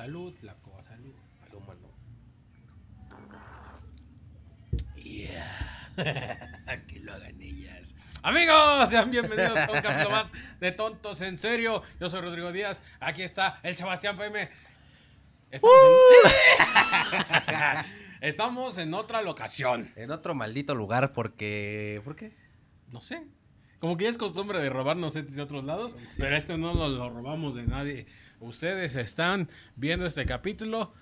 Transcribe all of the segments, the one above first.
salud, flaco, salud. Al humano. Yeah. que lo hagan ellas. Amigos, sean bienvenidos a un capítulo más de Tontos en Serio. Yo soy Rodrigo Díaz. Aquí está el Sebastián PM. Estamos, en... Estamos en otra locación. En otro maldito lugar porque... ¿Por qué? No sé. Como que ya es costumbre de robarnos sets de otros lados, Sí. pero este no lo, lo robamos de nadie. Ustedes están viendo este capítulo.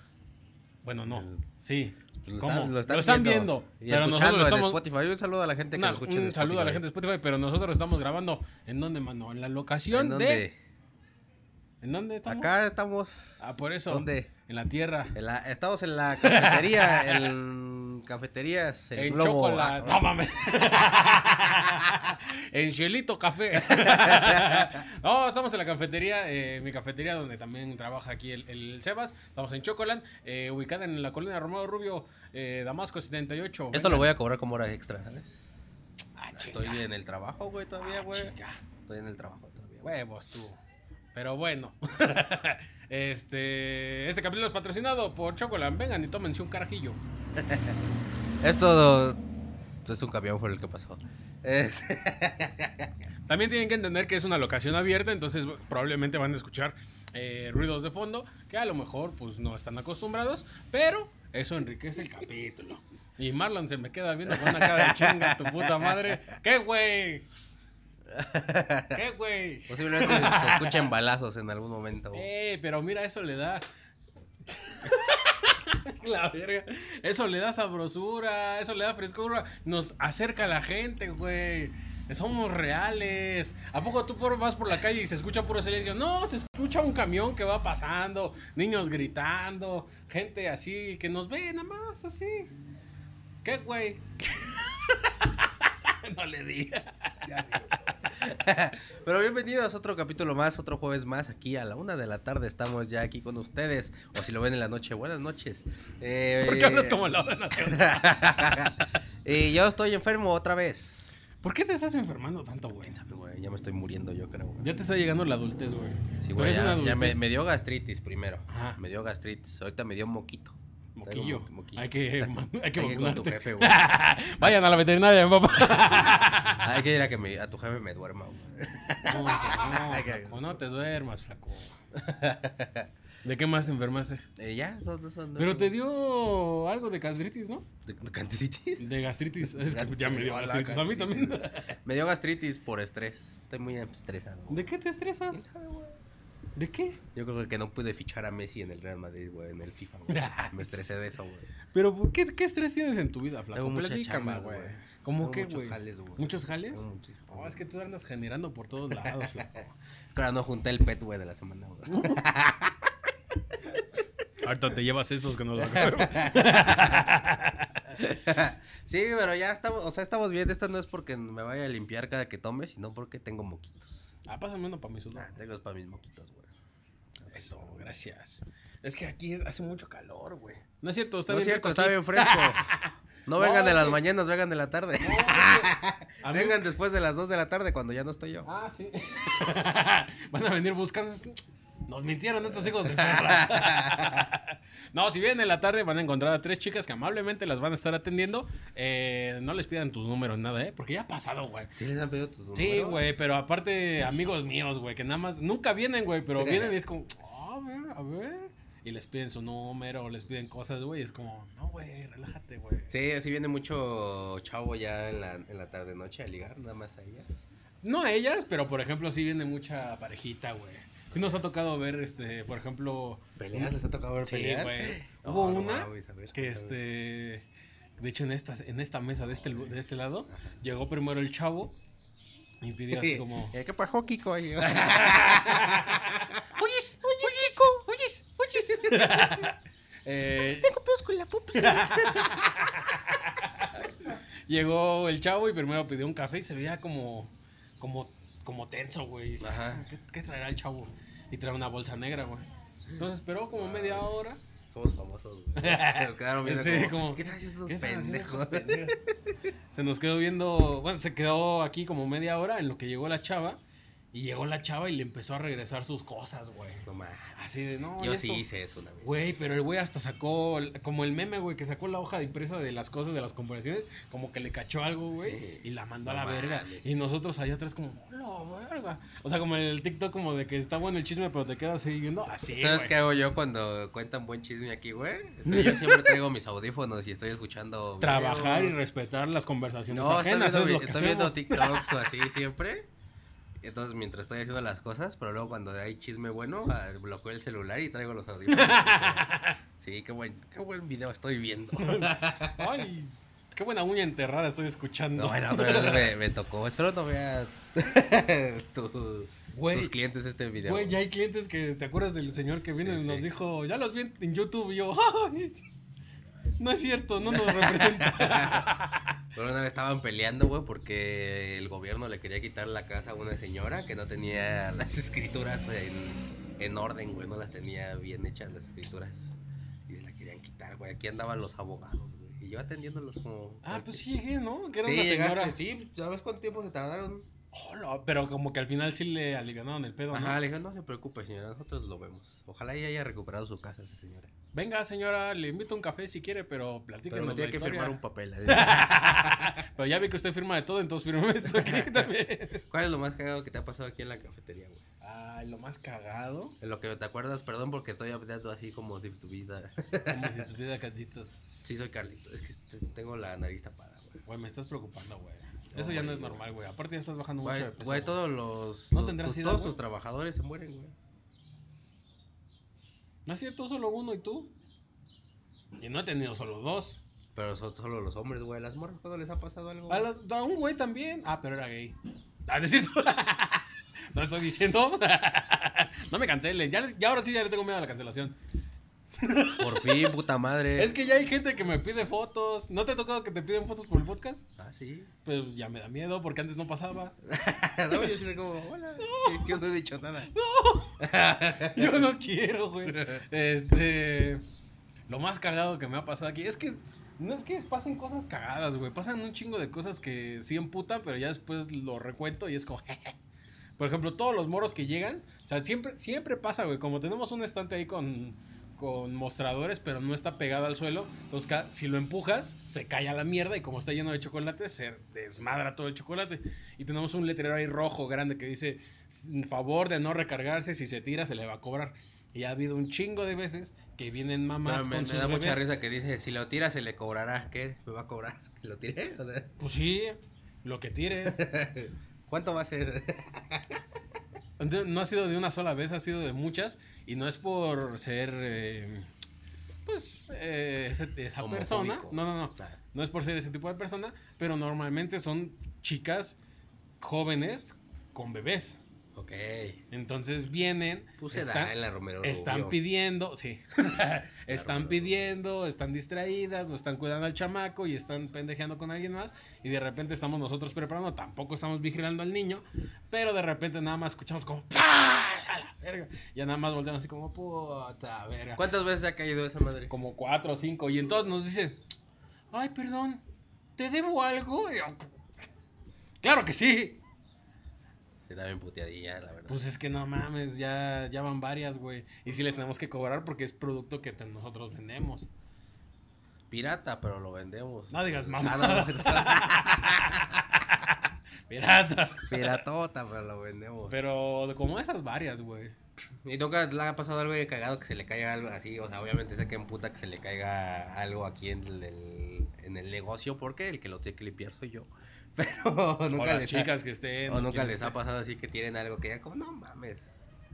Bueno, no. Sí. Pues lo ¿Cómo? están, lo están Lo están viendo. viendo, Y pero nosotros lo en estamos- Spotify. Un saludo a la gente que Una- lo escucha en un saludo a la gente de Spotify, pero nosotros estamos grabando. ¿En dónde, mano? En la locación ¿En de. dónde? ¿En dónde estamos? Acá estamos... Ah, por eso. ¿Dónde? En la tierra. En la- estamos en la cafetería, en cafeterías, el en globo. chocolate. Ah, No mames. en Cielito Café. no, estamos en la cafetería, eh, mi cafetería donde también trabaja aquí el, el Sebas. Estamos en Chocolan, eh, ubicada en la colina Romero Rubio, eh, Damasco 78. Esto lo voy a cobrar como hora extra, ¿sabes? Ah, Estoy en el trabajo, güey, todavía, Ah, güey. Estoy en el trabajo todavía. Huevos tú. Pero bueno. este, este capítulo es patrocinado por Chocolan. Vengan y tómense un carajillo. Esto es un camión por el que pasó. Es- También tienen que entender que es una locación abierta, entonces probablemente van a escuchar eh, ruidos de fondo que a lo mejor pues no están acostumbrados, pero eso enriquece el capítulo. Y Marlon se me queda viendo con una cara de chinga, tu puta madre. ¿Qué, güey? ¿Qué, güey? Posiblemente se escuchen balazos en algún momento. Eh, pero mira, eso le da. La verga. Eso le da sabrosura, eso le da frescura. Nos acerca a la gente, güey. Somos reales. ¿A poco tú por- vas por la calle y se escucha puro silencio? No, se escucha un camión que va pasando, niños gritando, gente así que nos ve nada más así. ¿Qué, güey? no le diga. Pero bienvenidos a otro capítulo más, otro jueves más. Aquí a la una de la tarde estamos ya aquí con ustedes. O si lo ven en la noche, buenas noches. Eh, ¿Por qué hablas como la hora nacional? y yo estoy enfermo otra vez. ¿Por qué te estás enfermando tanto, güey? Ya me estoy muriendo, yo creo. güey. Ya te está llegando la adultez, güey. Sí, güey, ya, ya me, dio gastritis primero. Ajá. Me dio gastritis. Ahorita me dio moquito. Moquillo. Mo- moquillo. Hay que, hay que Hay que ir con tu jefe, güey. Vayan a la veterinaria, papá. Hay que ir a que me- a tu jefe me duerma, güey. No, no, flaco, no te duermas, flaco. ¿De qué más te enfermaste? Eh, ya, son, son- Pero te dio algo de gastritis, ¿no? ¿De, de gastritis? De gastritis. Es que ya me dio gastritis a mí también. Me dio gastritis por estrés. Estoy muy estresado. ¿De qué te estresas? ¿De qué? Yo creo que no pude fichar a Messi en el Real Madrid, güey, en el FIFA, güey. Me estresé de eso, güey. Pero ¿por ¿qué, qué estrés tienes en tu vida, flaco? Tengo mucha Platícame, chamba, güey. ¿Cómo qué, muchos güey? jales, güey. ¿Muchos jales? Muchísimos. No, es que tú andas generando por todos lados, flaco. Es que ahora no junté el pet, güey, de la semana, güey. Ahorita te llevas estos que no lo agarro. sí, pero ya estamos, o sea, estamos bien. Esto no es porque me vaya a limpiar cada que tome, sino porque tengo moquitos. Ah, pásame uno para mi sudor. Ah, tengo para mis moquitos, güey. Eso, gracias. Es que aquí hace mucho calor, güey. No es cierto, está No es bien cierto, está aquí. bien fresco. No No, vengan de las mañanas, vengan de la tarde. No, Vengan después de las 2 de la tarde cuando ya no estoy yo. Ah, sí. Van a venir buscando. Nos mintieron estos hijos de perra. no, si vienen en la tarde van a encontrar a tres chicas que amablemente las van a estar atendiendo. Eh, no les pidan tus números, nada, ¿eh? Porque ya ha pasado, güey. ¿Sí les han pedido tus Sí, números? güey, pero aparte amigos míos, güey, que nada más nunca vienen, güey, pero vienen y es como, "Ah, a ver, a ver. Y les piden su número, les piden cosas, güey, es como, no, güey, relájate, güey. Sí, sí viene mucho chavo ya en la, en la tarde noche a ligar, nada más a ellas. No a ellas, pero por ejemplo, sí viene mucha parejita, güey. Sí nos ha tocado ver, este, por ejemplo... ¿Peleas? ¿Les ha tocado ver Sí, peleas? güey. Hubo una que, este... De hecho, en esta, en esta mesa de este, de este lado, llegó primero el chavo y pidió así como... Eh, ¿Qué pasó, Kiko? eh, Tengo pedos con la pupa. llegó el chavo y primero pidió un café y se veía como... Como, como tenso, güey. Ajá. ¿Qué, qué traerá el chavo? Y trae una bolsa negra, güey. Entonces esperó como media hora. Somos famosos, güey. Se nos quedaron viendo Sí, como, como, ¿Qué están haciendo ¿Qué esos pendejos? Se nos quedó viendo, bueno, se quedó aquí como media hora en lo que llegó la chava Y llegó la chava y le empezó a regresar sus cosas, güey. No mames. Así de, no, Yo esto- sí hice eso una vez. Güey, pero el güey hasta sacó, como el meme, güey, que sacó la hoja de impresa de las cosas de las conversaciones, como que le cachó algo, güey, Sí. y la mandó No a la verga. Y nosotros allá atrás como, la verga. O sea, como en el TikTok, como de que está bueno el chisme, pero te quedas ahí viendo así, ¿Sabes güey. qué hago yo cuando cuentan buen chisme aquí, güey? Yo siempre traigo mis audífonos y estoy escuchando. Trabajar y respetar las conversaciones No, estoy ajenas, viendo, es lo vi- que estoy viendo hacemos. TikToks o así siempre. Entonces, mientras estoy haciendo las cosas, pero luego cuando hay chisme bueno, ah, bloqueo el celular y traigo los audífonos. sí, qué buen, qué buen video estoy viendo. Ay, qué buena uña enterrada estoy escuchando. No, bueno, vez me, me tocó. Espero no vea tu- tus clientes este video. Güey, ya hay clientes que te acuerdas del señor que vino Sí, y nos sí. dijo, ya los vi en- en YouTube y yo, "Ay, no es cierto, no nos representa. Pero una vez estaban peleando, güey, porque el gobierno le quería quitar la casa a una señora que no tenía las escrituras en, en orden, güey, no las tenía bien hechas las escrituras. Y se la querían quitar, güey. Aquí andaban los abogados, güey. Y yo atendiéndolos como... ah, pues sí llegué, ¿no? Que era Sí, una llegaste, señora. sí, pues, ¿sabes cuánto tiempo se tardaron? Hola, pero como que al final sí le alivianaron el pedo, ¿no? Ajá, le dije, no se preocupe, señora, nosotros lo vemos. Ojalá ella haya recuperado su casa, esa señora. Venga, señora, le invito a un café si quiere, pero Pero platíquenos me la tiene que historia. firmar un papel. pero ya vi que usted firma de todo, entonces firme esto aquí también. ¿Cuál es lo más cagado que te ha pasado aquí en la cafetería, güey? Ay, lo más cagado. En lo que te acuerdas, perdón porque estoy hablando así como de tu vida. Como si tuviera catitos. Sí, soy Carlito. Es que te- tengo la nariz tapada, güey. Güey, me estás preocupando, güey. No, Eso ya no es normal, güey. Aparte ya estás bajando mucho de peso. güey, todos los. ¿No los- tus- todos tus trabajadores se mueren, güey. No es cierto, solo uno y tú. Y no he tenido solo dos. Pero son solo los hombres, güey. Las morras, ¿cuándo les ha pasado algo? A, las- a un güey también. Ah, pero era gay. Ah, ¿no es cierto? no estoy diciendo. no me cancelen. Ya, les- ya ahora sí ya le tengo miedo a la cancelación. Por fin, puta madre. Es que ya hay gente que me pide fotos. ¿No te ha tocado que te piden fotos por el podcast? Ah, sí. Pues ya me da miedo porque antes no pasaba. no, yo soy como, hola. Yo no he dicho nada. Yo no quiero, güey. Este. Lo más cagado que me ha pasado aquí es que. No es que pasen cosas cagadas, güey. Pasan un chingo de cosas que sí emputan, pero ya después lo recuento y es como. Por ejemplo, todos los moros que llegan. O sea, siempre, siempre pasa, güey. Como tenemos un estante ahí con, con mostradores, pero no está pegado al suelo. Entonces, si lo empujas, se cae a la mierda. Y como está lleno de chocolate, se desmadra todo el chocolate. Y tenemos un letrero ahí rojo grande que dice: "En favor de no recargarse, si se tira, se le va a cobrar. Y ha habido un chingo de veces que vienen mamás Pero me, con me sus da mucha risa que dice, si lo tira se le cobrará. ¿Qué? ¿Me va a cobrar? ¿Lo tiré? O sea, Pues sí, lo que tires. ¿Cuánto va a ser? Entonces, no ha sido de una sola vez, ha sido de muchas. Y no es por ser, eh, pues, eh, ese- esa persona. No, no, no. No es por ser ese tipo de persona, pero normalmente son chicas jóvenes con bebés. Ok. Entonces vienen, Pues se están, da en la Romero están pidiendo, sí, están Romero. pidiendo, están distraídas, no están cuidando al chamaco y están pendejeando con alguien más y de repente estamos nosotros preparando, tampoco estamos vigilando al niño, pero de repente nada más escuchamos como ¡pah! a la verga, ya nada más voltean así como puta verga, ¿Cuántas veces ha caído esa madre? como cuatro o cinco y entonces nos dicen, ay perdón, ¿te debo algo? Yo, claro que sí. Se da bien puteadilla, la verdad. Pues es que no mames, ya, ya van varias, güey. Y sí les tenemos que cobrar porque es producto que nosotros vendemos. Pirata, pero lo vendemos. No digas mamá. Ah, no. Pirata. Piratota, pero lo vendemos. Pero como esas varias, güey. ¿Y nunca le ha pasado algo de cagado que se le caiga algo así? O sea, obviamente sé que en puta que se le caiga algo aquí en el, en el negocio, porque el que lo tiene que limpiar soy yo. Pero O nunca las les chicas que estén. ha, o nunca les ha pasado así que tienen algo que ya como, no mames.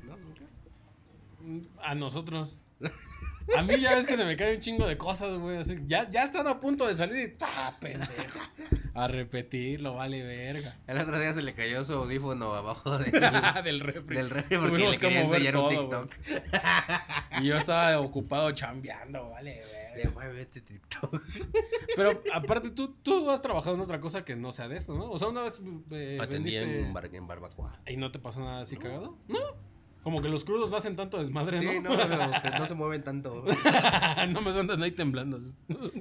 No, nunca. A nosotros. A mí ya ves que se me cae un chingo de cosas, güey. así, ya, ya están a punto de salir y ¡ah, pendejo! A repetirlo, vale verga. El otro día se le cayó su audífono abajo de- Del refri. del refri porque Tuvimos le que quería enseñar un todo. TikTok. Y yo estaba ocupado chambeando, vale Le muévete TikTok. Pero aparte, tú, tú has trabajado en otra cosa que no sea de esto, ¿no? O sea, una vez eh, Atendí vendiste... en, bar- en barbacoa. ¿Y no te pasó nada así cagado? No. Como que los crudos no hacen tanto desmadre, Sí, ¿no? no, pero pues no se mueven tanto. no me andan ahí temblando.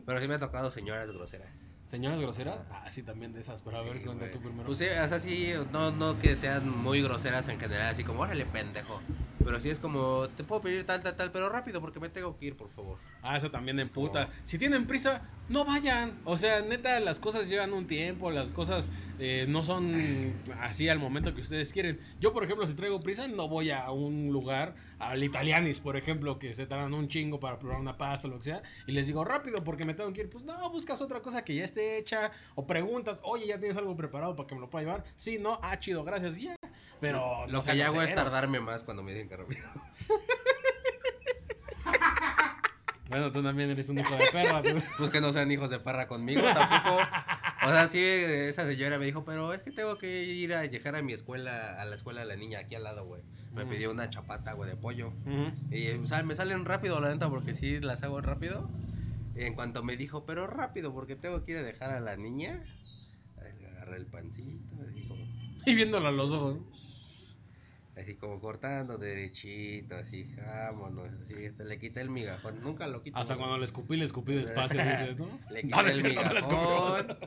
Pero sí me ha tocado señoras groseras. ¿Señoras groseras? Ah, sí, también de esas, pero a ver, Sí, cuenta güey. tú primero. Pues sí, o sea, sí, no, no que sean muy groseras en general, así como, órale, pendejo. Pero sí es como, te puedo pedir tal, tal, tal, pero rápido porque me tengo que ir, por favor. Ah, eso también en puta. Si tienen prisa, no vayan. O sea, neta, las cosas llevan un tiempo, las cosas eh, no son así al momento que ustedes quieren. Yo, por ejemplo, si traigo prisa, no voy a un lugar, al Italianis, por ejemplo, que se tardan un chingo para probar una pasta o lo que sea, y les digo rápido porque me tengo que ir. Pues no, buscas otra cosa que ya esté hecha, o preguntas, oye, ¿ya tienes algo preparado para que me lo pueda llevar? Sí, no, ah, chido, gracias, ya. Pero Lo que ya hago es tardarme más cuando me dicen que rápido. Bueno, tú también eres un hijo de perra. tú. Pues que no sean hijos de perra conmigo tampoco. O sea, sí, esa señora me dijo, pero es que tengo que ir a dejar a mi escuela, a la escuela de la niña aquí al lado, güey. Me Mm. pidió una chapata, güey, de pollo. Y o sea, me salen rápido, la neta, porque sí las hago rápido. Y en cuanto me dijo, pero rápido, porque tengo que ir a dejar a la niña. Agarré el pancito, así como, Y viéndola a los ojos. Así como cortando derechito, así, vámonos. Así, le quité el migajón. Nunca lo quito. Hasta cuando le escupí, le escupí despacio, dices, ¿no? Le quité No, no es el cierto, no migajón.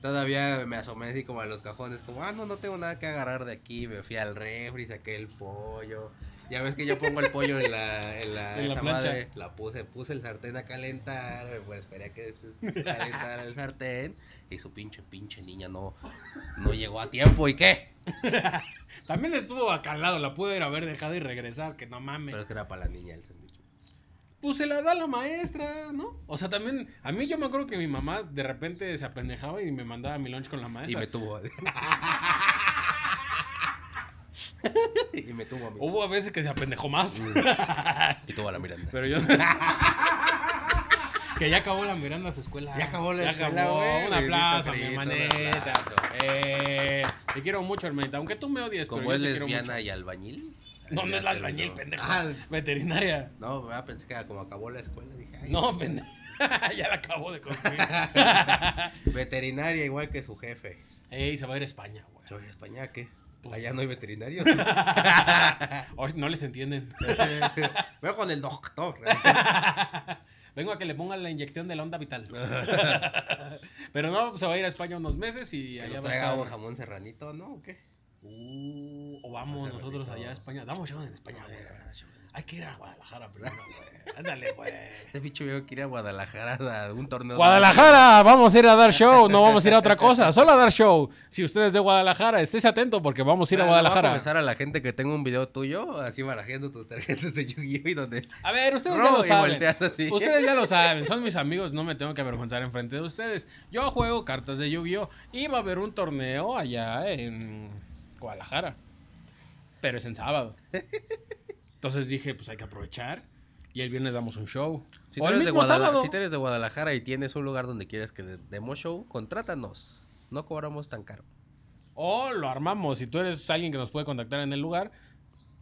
Todavía me asomé así como a los cajones, como, ah, no, no tengo nada que agarrar de aquí. Me fui al refri, saqué el pollo. Ya ves que yo pongo el pollo en la, en la, En la esa plancha. madre, la puse, puse el sartén a calentar, pues esperé a que después calentara el sartén. Y su pinche, pinche niña no, no llegó a tiempo. ¿Y qué? También estuvo acalado, la pude ir a haber dejado y regresar, que no mames. Pero es que era para la niña el sándwich. Pues se la da la maestra, ¿no? O sea, también, a mí yo me acuerdo que mi mamá de repente se apendejaba y me mandaba mi lunch con la Y maestra. me tuvo. y me tuvo a mí. Hubo a veces que se apendejó más. Y tuvo a la Miranda. Pero yo. que ya acabó la Miranda a su escuela. Ya acabó la escuela, acabó. güey. Un aplauso a mi hermanita. Eh, te quiero mucho, hermanita. Aunque tú me odies, Como pero es yo te quiero lesbiana mucho. y albañil. No, no ya es la albañil, pendejo. Ah, Veterinaria. no, ¿verdad? pensé que como acabó la escuela. Dije, ay, No, pendejo. ya la acabó de construir. Veterinaria igual que su jefe. Ey, se va a ir a España, güey. Yo, ¿en España qué? Pues- Allá no hay veterinarios. Hoy no les entienden. Veo con el doctor. Vengo a que le pongan la inyección de la onda vital. Pero no, se va a ir a España unos meses y Que allá nos va a traiga un estar. jamón serranito, ¿no? ¿O qué? Uh, o vamos nosotros allá a España. Damos show en España, güey. Hay que ir a Guadalajara primero, güey. Ándale, güey. Este bicho veo que ir a Guadalajara a un torneo. Guadalajara, vamos a ir a dar show, no vamos a ir a otra cosa, solo a dar show. Si usted es de Guadalajara, estés atento porque vamos a ir a Ah, le voy Guadalajara. confesar a la gente que tengo un video tuyo, así barajeando tus tarjetas de Yu-Gi-Oh! y donde. A ver, ustedes ya lo saben. Ustedes ya lo saben, son mis amigos, no me tengo que avergonzar enfrente de ustedes. Yo juego cartas de Yu-Gi-Oh! y va a haber un torneo allá en Guadalajara. Pero es en sábado. Entonces dije, pues hay que aprovechar. Y el viernes damos un show. Si O tú, el eres de mismo Guadala- sábado. si tú eres de Guadalajara y tienes un lugar donde quieres que de- demos show, contrátanos. No cobramos tan caro. O lo armamos. Si tú eres alguien que nos puede contactar en el lugar,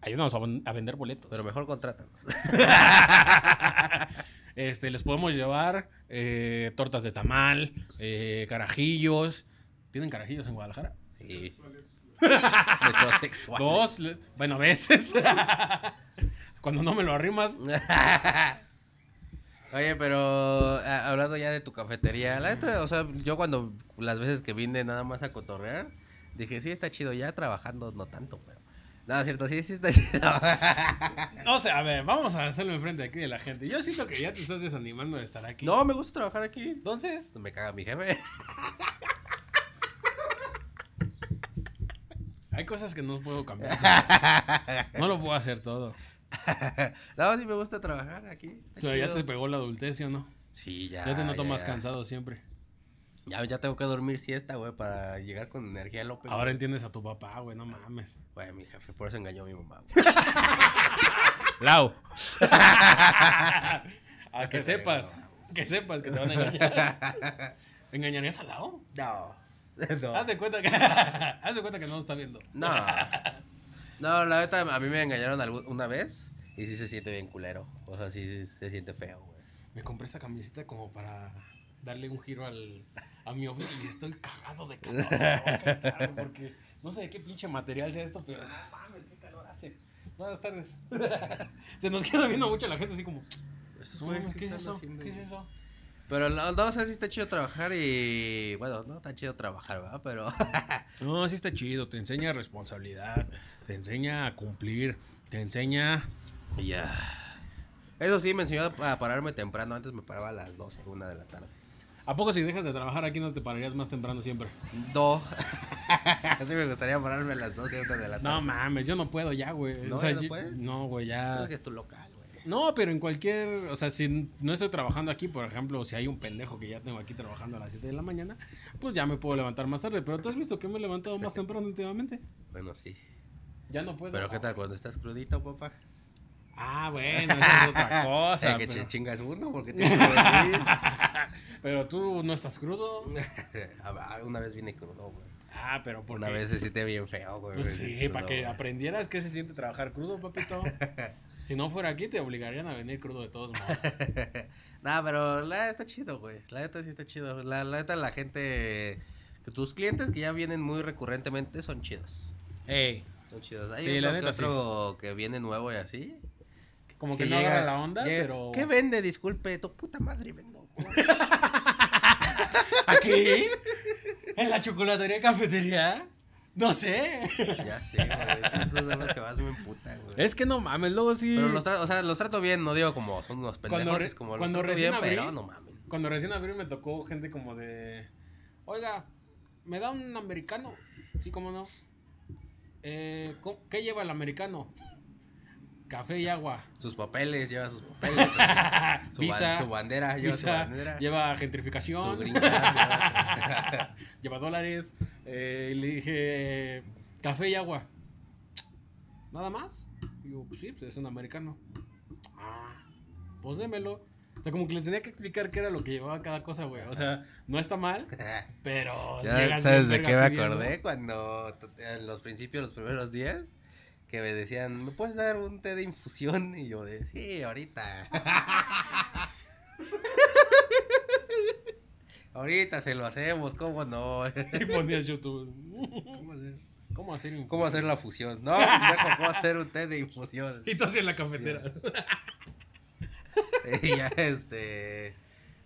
ayúdanos a, a vender boletos. Pero mejor contrátanos. Este, les podemos llevar eh, tortas de tamal, eh, carajillos. ¿Tienen carajillos en Guadalajara? Sí. Metrosexual. Dos, bueno, a veces. Cuando no me lo arrimas. Oye, pero a- hablando ya de tu cafetería, la neta, o sea, yo cuando las veces que vine nada más a cotorrear, dije, sí, está chido, ya trabajando no tanto, pero... No, es cierto, sí, sí está chido. No sé, a ver, vamos a hacerlo enfrente aquí de la gente. Yo siento que ya te estás desanimando de estar aquí. no, me gusta trabajar aquí. Entonces, Me caga mi jefe. Hay cosas que no puedo cambiar. No lo puedo hacer todo. no, sí me gusta trabajar aquí. O sea, ya te pegó la adultez, ¿sí o no? Sí, ya. Ya te noto ya, más ya. cansado siempre. Ya, ya tengo que dormir siesta, güey, para llegar con energía López. Ahora entiendes a tu papá, güey, no mames. Güey, mi jefe, por eso engañó a mi mamá. güey. Lau. a que sepas. Que sepas que te van a engañar. ¿Engañarías a Lau? No. No. Haz de cuenta que. Haz de cuenta que no lo está viendo. No. No, la neta, a mí me engañaron una vez y sí se siente bien culero. O sea, sí, sí se siente feo, güey. Me compré esta camiseta como para darle un giro al, a mi outfit y estoy cagado de calor. porque no sé de qué pinche material sea esto, pero no mames, qué calor hace. Buenas tardes. Se nos queda viendo mucho la gente así como, "No güeyes, mames, ¿qué es eso? ¿Qué es eso? Pero no, no, o sea, sí está chido trabajar y. Bueno, no está chido trabajar, ¿verdad? Pero. No, sí está chido, te enseña responsabilidad, te enseña a cumplir, te enseña... Ya. Eso sí, me enseñó a pararme temprano. Antes me paraba a las 12, una de la tarde. ¿A poco si dejas de trabajar aquí no te pararías más temprano siempre? No. Así me gustaría pararme a las 12, una de la tarde. No mames, yo no puedo ya, güey. ¿No? O sea, ¿Ya no yo- puedes? no, güey, ya. Creo que es tu local, güey. No, pero en cualquier, o sea, si no estoy trabajando aquí, por ejemplo, si hay un pendejo que ya tengo aquí trabajando a las 7 de la mañana, pues ya me puedo levantar más tarde. Pero tú has visto que me he levantado más temprano últimamente. Bueno, sí. Ya no puedo. Pero ¿qué tal cuando estás crudito, papá? Ah, bueno, esa es otra cosa. Eh, que pero... ch- chingas uno porque venir. pero tú no estás crudo. Ah, Una vez vine crudo, güey. Ah, pero por Una vez se siente bien feo, güey. Pues sí, para que aprendieras qué se siente trabajar crudo, papito. Si no fuera aquí, te obligarían a venir crudo de todos modos. nah, pero la neta está chido, güey. La neta sí está chido. La, la neta, la gente. Que tus clientes que ya vienen muy recurrentemente son chidos. Ey, Son chidos. Hay Sí, uno la que sí. otro que viene nuevo y así. como que, no agarra la onda, llega, pero. ¿Qué vende? Disculpe, tu puta madre vendo. ¿Aquí? ¿En la chocolatería cafetería? No sé. ya sé, güey. Los que más me emputan, güey. Es que no mames, luego sí. Pero los trato, o sea, los trato bien, no digo como son unos pendejos, Cuando re- como los cuando trato recién bien, abrí- pero no mames. Cuando recién abrí me tocó gente como de. Oiga, ¿me da un americano? Sí, cómo no. Eh, ¿cómo- ¿Qué lleva el americano? Café y agua. Sus papeles, lleva sus papeles. Su, Visa. su bandera, lleva su bandera. lleva su gentrificación. gringa, lleva- lleva dólares. Eh, y le dije, café y agua. ¿Nada más? Digo, pues sí, pues es un americano. Ah, pues démelo. O sea, como que les tenía que explicar qué era lo que llevaba cada cosa, güey. O sea, no está mal, pero. Ya sabes de qué me acordé cuando en los principios, los primeros días, que me decían, ¿me puedes dar un té de infusión? Y yo de, sí, ahorita. ahorita se lo hacemos, ¿cómo no? Y ponías YouTube. ¿Cómo hacer, ¿Cómo hacer infusión? cómo hacer la fusión? No, dejo, ¿cómo hacer un té de infusión? Y tú en la cafetera. Y ya, este...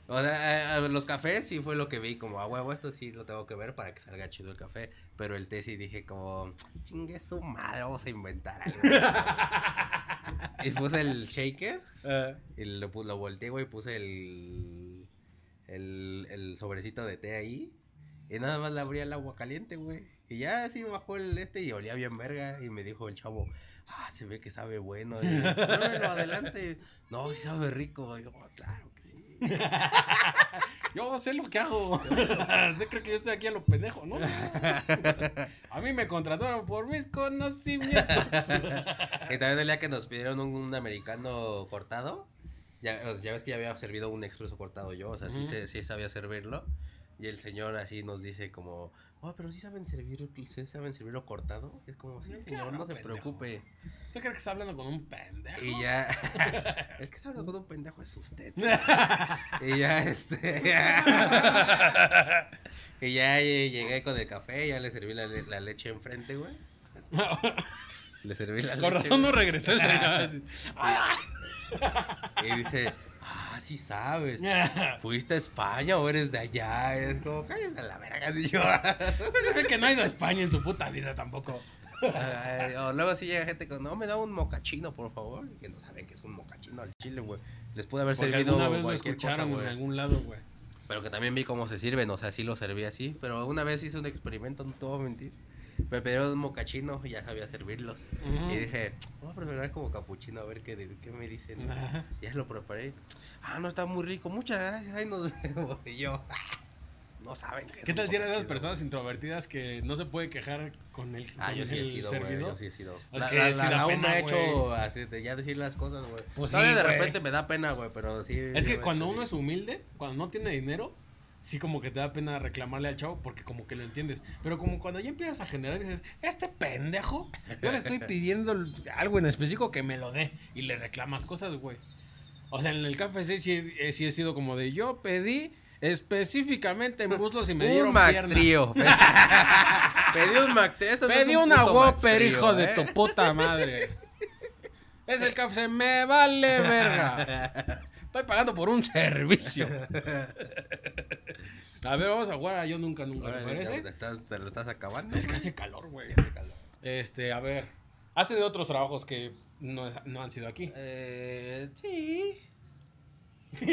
O sea, eh, los cafés sí fue lo que vi, como a huevo, esto sí lo tengo que ver para que salga chido el café. Pero el té sí dije como, chingue su madre, vamos a inventar algo. y puse el shaker Eh, y lo, lo volteé, güey, puse el, el, el sobrecito de té ahí. Y nada más le abría el agua caliente, güey. Y ya así bajó el este y olía bien verga. Y me dijo el chavo, ah, se ve que sabe bueno. Y, "Pruébelo, adelante. No, sí sabe rico. Y yo, "Ah, claro que sí. yo sé lo que hago. Yo creo que yo estoy aquí a lo pendejo, ¿no? A mí me contrataron por mis conocimientos. y también el día que nos pidieron un, un americano cortado. Ya, ya ves que ya había servido un expreso cortado yo. O sea, sí, Ujú. se- sí sabía servirlo. Y el señor así nos dice como, oh, pero sí saben servir, sí saben servirlo cortado. Es como, sí, ¿Qué señor, no se pendejo? preocupe. ¿Usted cree que está hablando con un pendejo? Y ya, el que está hablando con un pendejo es usted. y ya, este, y ya llegué con el café, ya le serví la, la leche enfrente, güey. Le serví la leche. Con razón no regresó el señor. Y dice, ah, sí sabes. ¿Fuiste a España o eres de allá? Es como, cállate la verga, así yo. Usted se ve que no ha ido a España en su puta vida tampoco. Ay, o luego sí llega gente con, no, me da un mocachino, por favor. Y que no saben que es un mocachino al chile, güey. Les puede haber Porque servido alguna vez lo cualquier cosa, escucharon en güey. algún lado, güey. Pero que también vi cómo se sirven, o sea, sí lo serví así. Pero una vez hice un experimento, no te voy a mentir. Me pidieron un mocachino ya sabía servirlos. Ujú. Y dije, voy a preparar como capuchino a ver qué, qué me dicen. Ajá. Ya lo preparé. Ah, no, está muy rico. Muchas gracias. Ay, nos vemos. Y yo, "Ah, no saben qué es ¿Qué tal si eran esas mocachino". personas introvertidas que no se puede quejar con el, Ah, con yo sí he sido, servidor? Yo sí he sido. La, que la, la pena, ha hecho así de ya decir las cosas, güey. Pues sí, de repente me da pena, güey, pero sí. Es que cuando uno es humilde, cuando no tiene dinero, sí como que te da pena reclamarle al chavo porque como que lo entiendes. Pero como cuando ya empiezas a generar dices, este pendejo, yo le estoy pidiendo algo en específico que me lo dé y le reclamas cosas, güey. O sea, en el café sí, sí, he- sí he sido como de yo pedí específicamente en muslos y me dieron un Mac pierna. Trío. Pedí un Mac Trío. esto no es Pedí un una Whopper, hijo de ¿eh? tu puta madre. Es el café, me vale verga. Estoy pagando por un servicio. A ver, vamos a jugar a Yo Nunca Nunca, ¿te parece? Te, estás- te lo estás acabando. Es que hace calor, güey. Hace calor. Este, a ver. ¿Has tenido otros trabajos que no, no han sido aquí? Eh, sí.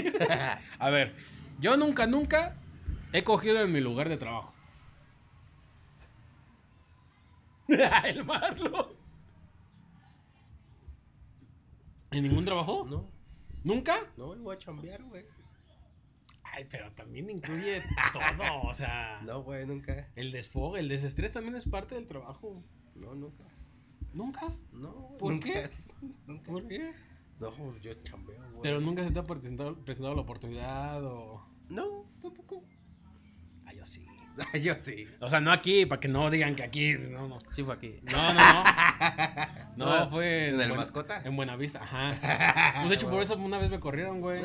A ver, yo nunca, nunca he cogido en mi lugar de trabajo. El Marlon. ¿En ningún trabajo? no, ¿Nunca? no voy a chambear, güey. Ay, pero también incluye todo, o sea, No, güey, nunca. el desfogue, el desestrés también es parte del trabajo. No, nunca. ¿Nunca? No, güey. ¿Por nunca qué? es- nunca. ¿Por qué? No, yo chambeo, güey. Pero nunca se te ha presentado, presentado la oportunidad o... No, tampoco. Ah, yo sí. yo sí. O sea, no aquí, para que no digan que aquí, no, no. Sí fue aquí. No, no, no. No, No, fue ¿en el Buen- mascota? En Buenavista, ajá. Pues de hecho, por eso una vez me corrieron, güey.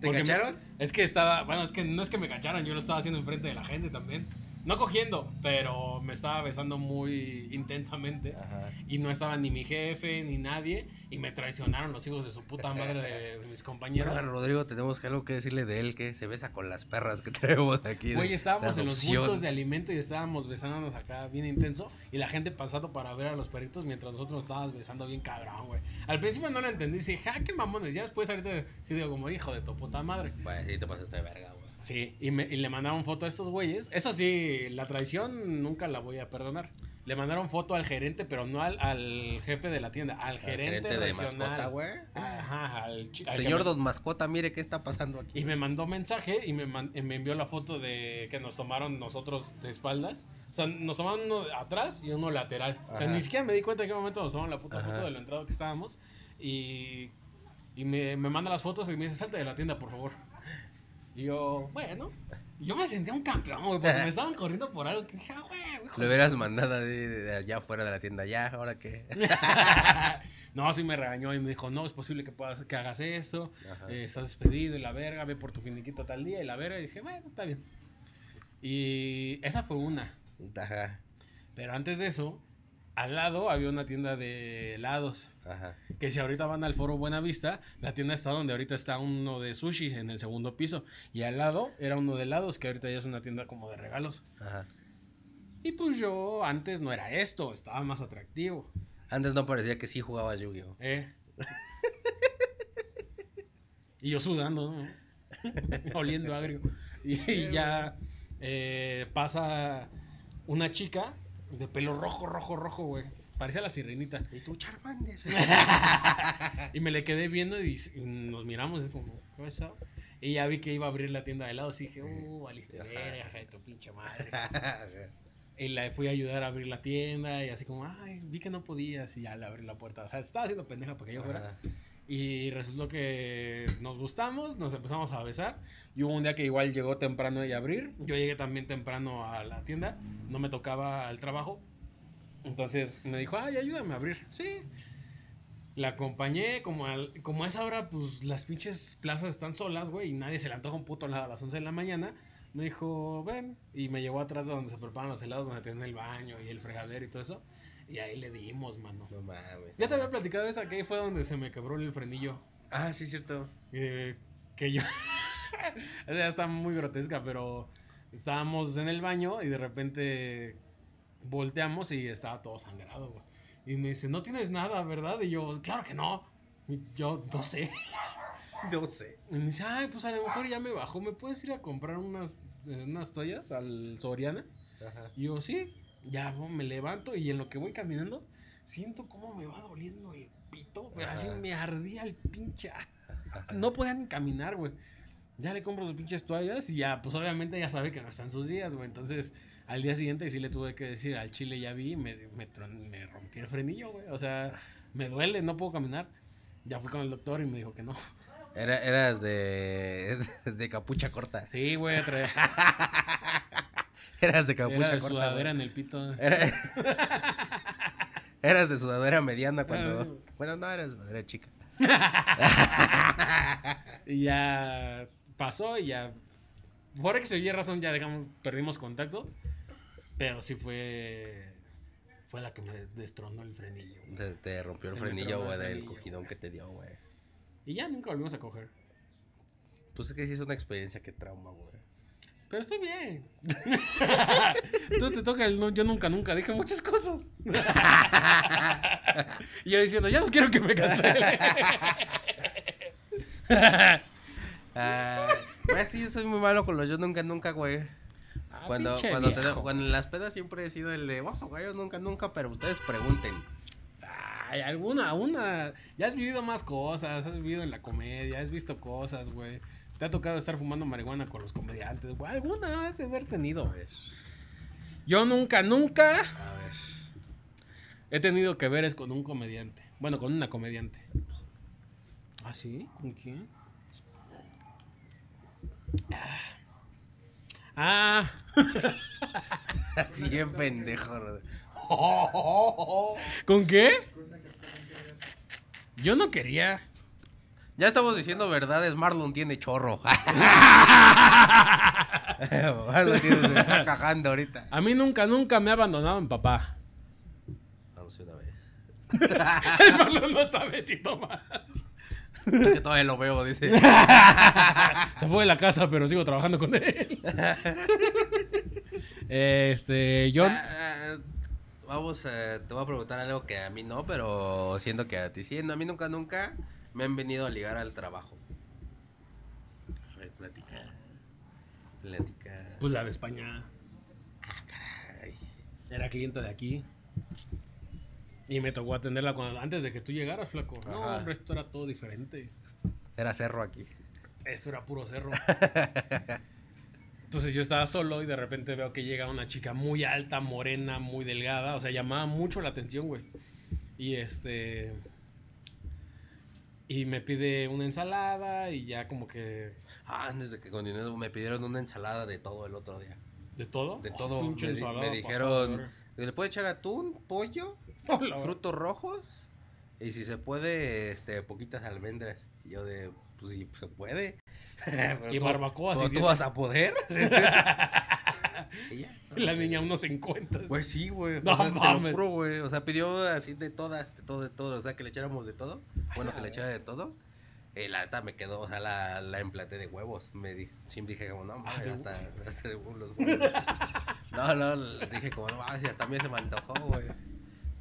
¿Te Porque me- cacharon? es que estaba, bueno, es que no es que me cacharan, yo lo estaba haciendo enfrente de la gente también. No cogiendo, pero me estaba besando muy intensamente. Ajá. Y no estaba ni mi jefe, ni nadie. Y me traicionaron los hijos de su puta madre de, de mis compañeros. Bueno, Rodrigo, tenemos que algo que decirle de él que se besa con las perras que tenemos aquí. Güey, estábamos en los bultos de alimento y estábamos besándonos acá bien intenso. Y la gente pasando para ver a los perritos mientras nosotros nos estábamos besando bien cabrón, güey. Al principio no lo entendí. Dije, ja, qué mamones. Ya después ahorita sí digo como hijo de tu puta madre. Pues sí, te pasaste de verga, güey. Sí, y, me- y le mandaron foto a estos güeyes. Eso sí, la traición nunca la voy a perdonar. Le mandaron foto al gerente, pero no al, al jefe de la tienda, al Al gerente, de regional. mascota, güey. Ajá, al, al Señor me- Don Mascota, mire qué está pasando aquí. Y me mandó mensaje y me, man- y me envió la foto de que nos tomaron nosotros de espaldas. O sea, nos tomaron uno atrás y uno lateral. O sea, ni siquiera me di cuenta en qué momento nos tomaron la puta Ajá. foto de lo entrado que estábamos. Y, y me, me manda las fotos y me dice, salte de la tienda, por favor. Y yo, bueno. Yo me sentía un campeón, güey, porque me estaban corriendo por algo que dije, ah, güey, Lo hubieras mandado de, de allá afuera de la tienda, ya, ahora qué. no, sí me regañó y me dijo, no, es posible que puedas, que hagas esto, eh, estás despedido y la verga, ve por tu finiquito tal día y la verga, y dije, bueno, está bien. Y esa fue una. Ajá, Pero antes de eso, al lado había una tienda de helados. ajá. Que si ahorita van al foro Buenavista, la tienda está donde ahorita está uno de sushi en el segundo piso. Y al lado era uno de helados, que ahorita ya es una tienda como de regalos. Ajá. Y pues yo antes no era esto, estaba más atractivo. Antes no parecía que sí jugaba Yu-Gi-Oh! ¿eh? y yo sudando, ¿no? oliendo agrio. Y, y ya eh, pasa una chica de pelo rojo, rojo, rojo, güey. Parecía la sirenita. Y tú, Charmander. Y me le quedé viendo y, y nos miramos, es como, ¿qué pasó? Y ya vi que iba a abrir la tienda de helados y dije, uh, valiste verga, tu pinche madre. Y la fui a ayudar a abrir la tienda y así como, ay, vi que no podías y ya le abrí la puerta. O sea, estaba haciendo pendeja para que yo fuera. Ajá. Y resultó que nos gustamos, nos empezamos a besar. Y hubo un día que igual llegó temprano ella a abrir. Yo llegué también temprano a la tienda. No me tocaba el trabajo. Entonces me dijo, ay, ayúdame a abrir. Sí. La acompañé, como, al- como a esa hora, pues las pinches plazas están solas, güey, y nadie se le antoja un puto helado a las 11 de la mañana. Me dijo, ven, y me llevó atrás de donde se preparan los helados, donde tienen el baño y el fregadero y todo eso. Y ahí le dimos, mano. No mames. Ya te había platicado de esa, que ahí fue donde se me quebró el frenillo. Ah, sí, cierto. Eh, que yo. Esa ya está muy grotesca, pero estábamos en el baño y de repente volteamos y estaba todo sangrado, güey. Y me dice, no tienes nada, ¿verdad? Y yo, claro que no. Y yo, no sé. No sé. Y me dice, ay, pues a lo mejor ya me bajó. ¿Me puedes ir a comprar unas, eh, unas toallas al Soriana? Ajá. Y yo, sí. Ya me levanto y en lo que voy caminando, siento cómo me va doliendo el pito. Pero así Ajá. me ardía el pinche. No podía ni caminar, güey. Ya le compro sus pinches toallas y ya, pues obviamente ya sabe que no están sus días, güey. Entonces, al día siguiente sí le tuve que decir, al chile ya vi, me, me, me rompí el frenillo, güey. O sea, me duele, no puedo caminar. Ya fui con el doctor y me dijo que no. Era, eras de, de capucha corta. Sí, güey, Eras de capucha era de corta. sudadera güey. en el pito. Era- Eras de sudadera mediana cuando. Ah, Bueno, no, eras de sudadera chica. Y ya pasó y ya. Por X o razón ya dejamos, perdimos contacto. Pero sí fue. Fue la que me destronó el frenillo. güey. Te, te rompió el Te frenillo, güey, el del frenillo, cogidón güey. que te dio, güey. Y ya nunca volvimos a coger. Pues es que sí es una experiencia que trauma, güey. Pero estoy bien. Tú te toca el no, yo nunca, nunca. Dije muchas cosas. y yo diciendo, ya no quiero que me cancele. Ah, pues sí, yo soy muy malo con los yo nunca, nunca, güey. Ah, Cuando, cuando, te- cuando en las pedas siempre he sido el de, vamos a jugar yo nunca, nunca, pero ustedes pregunten. Ay, alguna, una. Ya has vivido más cosas, has vivido en la comedia, has visto cosas, güey. Te ha tocado estar fumando marihuana con los comediantes, güey. Alguna has de haber A tenido. ver, Yo nunca, nunca a ver. he tenido que ver es con un comediante. Bueno, con una comediante. ¿Ah, sí? ¿Con quién? Ah. Así en pendejo. ¿Con qué? Yo no quería. Ya estamos diciendo verdades, Marlon tiene chorro. Marlon tiene, se está cagando ahorita. A mí nunca, nunca me ha abandonado mi papá. Vamos una vez. El Marlon no sabe si toma. Es que todavía lo veo, dice. Se fue de la casa, pero sigo trabajando con él. Este, yo. Ah, vamos, eh, te voy a preguntar algo que a mí no, pero siento que a ti sí. No, a mí nunca, nunca me han venido a ligar al trabajo. A ver, platica. Platica. Pues la de España. Ay, Era cliente de aquí. Y me tocó atenderla cuando, antes de que tú llegaras, flaco. No, hombre, esto era todo diferente. Era cerro aquí. Esto era puro cerro. Entonces yo estaba solo y de repente veo que llega una chica muy alta, morena, muy delgada. O sea, llamaba mucho la atención, güey. Y este. Y me pide una ensalada y ya como que. Ah, antes de que continúe, me pidieron una ensalada de todo el otro día. ¿De todo? De Oh, todo. pinche me, dijeron, ¿le puede echar atún, pollo. Hola, frutos rojos? Y si se puede, este, poquitas almendras. Y yo de, pues sí, se puede. Pero Y tú- barbacoa, si tú vas a poder. La niña unos 50. Pues sí, güey. No o sea, te lo mames. juro, güey. O sea, pidió así de todas, de todo, de todo. O sea, que le echáramos de todo. Bueno, que le echara de todo. Y la neta me quedó, o sea, la, la emplaté de huevos. Me di, sí dije como, no, mames, Ah, de hasta, hasta de huevos. No, no, dije como, no, mames, hasta a mí se me antojó, güey.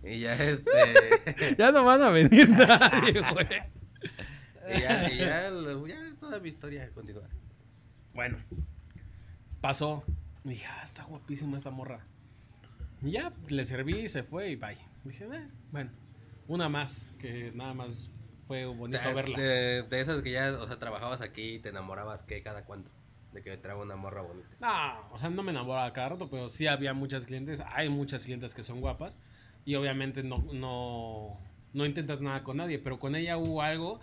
Y ya este. Ya no van a venir nadie, güey. y ya, y ya, ya es toda mi historia continúa. Bueno, pasó. Y dije, ah, está guapísima esta morra. Y ya, le serví, se fue y bye. Dije, eh, bueno, una más, que nada más fue bonito De, verla. de, de esas que ya, o sea, trabajabas aquí y te enamorabas, ¿qué? ¿Cada cuánto? De que me traga una morra bonita. No, o sea, no me enamoraba cada rato, pero sí había muchas clientes. Hay muchas clientes que son guapas. Y obviamente no, no, no intentas nada con nadie, pero con ella hubo algo.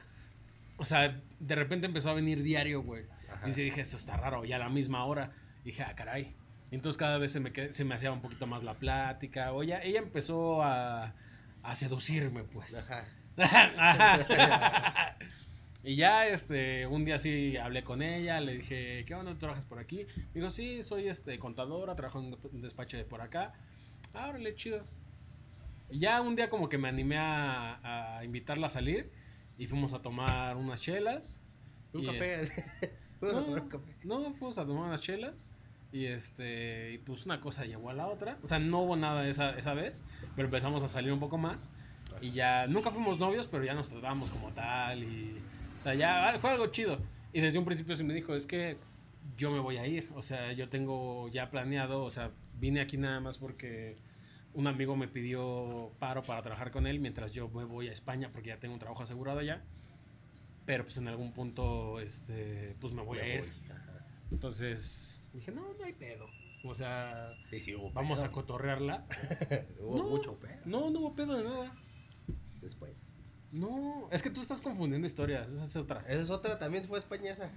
O sea, de repente empezó a venir diario, güey. Ajá. Y dije, esto está raro, y a la misma hora. Dije, ah, caray. Entonces cada vez se me, se me hacía un poquito más la plática. O ella, ella empezó a, a seducirme, pues. Ajá. Ajá. y ya, este, un día sí hablé con ella, le dije, ¿qué onda? ¿Tú trabajas por aquí? Me dijo, sí, soy este, contadora, trabajo en un despacho de por acá. Ah, órale, chido. Y ya un día como que me animé a, a invitarla a salir y fuimos a tomar unas chelas. Un Y, café. A No, no, fuimos a tomar unas chelas. Y este, y pues una cosa llevó a la otra. O sea, no hubo nada esa, esa vez, pero empezamos a salir un poco más. Y ya, nunca fuimos novios, pero ya nos tratábamos como tal. Y, o sea, ya fue algo chido. Y desde un principio se me dijo, es que yo me voy a ir. O sea, yo tengo ya planeado, o sea, vine aquí nada más porque un amigo me pidió paro para trabajar con él mientras yo me voy a España porque ya tengo un trabajo asegurado allá. Pero pues en algún punto, este, pues me voy a ir. Ajá. Entonces dije, no, no hay pedo. O sea, Y sí hubo vamos pedo. a cotorrearla. Hubo No. mucho pedo. No, no hubo pedo de nada. Después. No, es que tú estás confundiendo historias. Esa es otra. Esa es otra, también fue España esa.